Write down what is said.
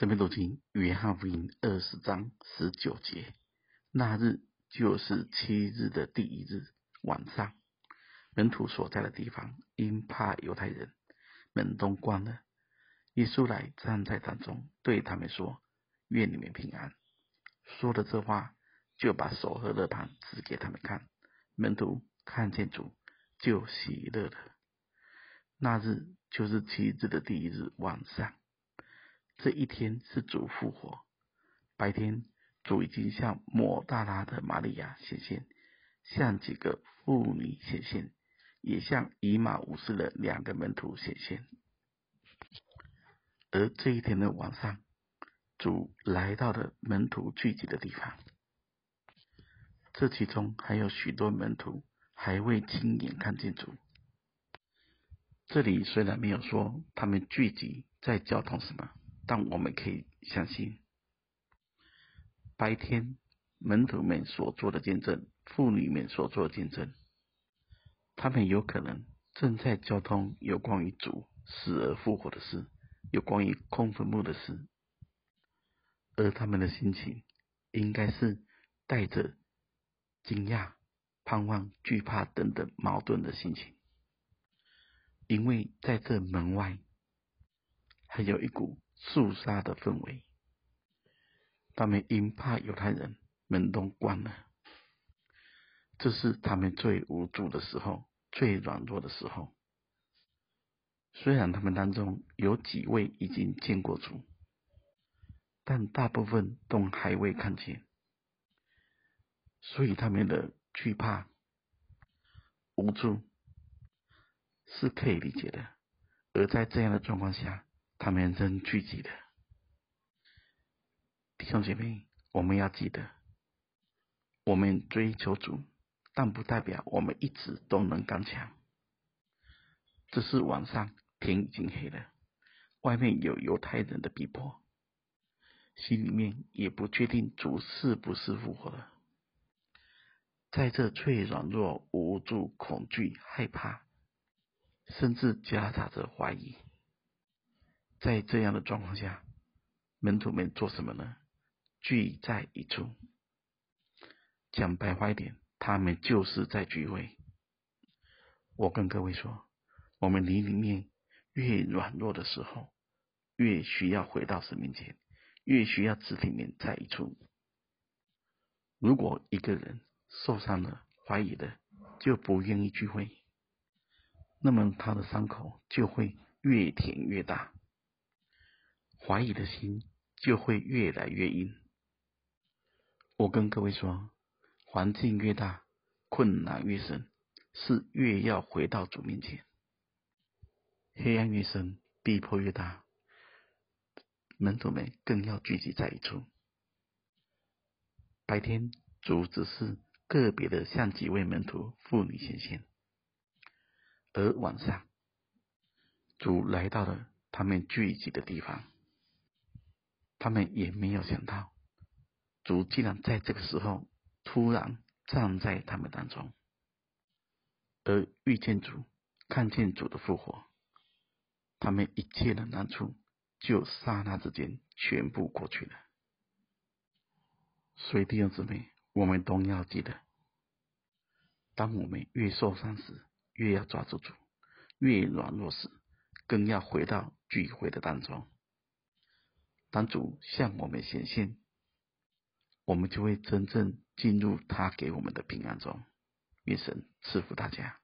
这边读经约翰福音二十章十九节，那日就是七日的第一日晚上，门徒所在的地方，因怕犹太人，门都关了。耶稣来站在当中，对他们说：“愿你们平安。”说了这话，就把手和肋旁指给他们看。门徒看见主，就喜乐了。那日就是七日的第一日晚上。这一天是主复活。白天，主已经向抹大拉的玛利亚显现，向几个妇女显现，也向以马忤斯的两个门徒显现。而这一天的晚上，主来到了门徒聚集的地方。这其中还有许多门徒还未亲眼看见主。这里虽然没有说他们聚集在交通什么。但我们可以相信，白天门徒们所做的见证，妇女们所做的见证，他们有可能正在交通有关于主死而复活的事，有关于空坟墓的事，而他们的心情应该是带着惊讶、盼望、惧怕等等矛盾的心情，因为在这门外还有一股。肃杀的氛围，他们因怕犹太人，门都关了。这是他们最无助的时候，最软弱的时候。虽然他们当中有几位已经见过主，但大部分都还未看见，所以他们的惧怕、无助是可以理解的。而在这样的状况下，他们仍聚集的弟兄姐妹，我们要记得，我们追求主，但不代表我们一直都能刚强。只是晚上天已经黑了，外面有犹太人的逼迫，心里面也不确定主是不是复活了。在这最软弱、无助、恐惧、害怕，甚至夹杂着怀疑。在这样的状况下，门徒们做什么呢？聚在一处。讲白话一点，他们就是在聚会。我跟各位说，我们灵里面越软弱的时候，越需要回到神面前，越需要肢体面在一处。如果一个人受伤了、怀疑了，就不愿意聚会，那么他的伤口就会越舔越大。怀疑的心就会越来越硬。我跟各位说，环境越大，困难越深，是越要回到主面前；黑暗越深，逼迫越大，门徒们更要聚集在一处。白天，主只是个别的向几位门徒、妇女显现；而晚上，主来到了他们聚集的地方。他们也没有想到，主竟然在这个时候突然站在他们当中，而遇见主，看见主的复活，他们一切的难处就刹那之间全部过去了。所以弟兄姊妹，我们都要记得，当我们越受伤时，越要抓住主；越软弱时，更要回到聚会的当中。当主向我们显现，我们就会真正进入他给我们的平安中。愿神赐福大家。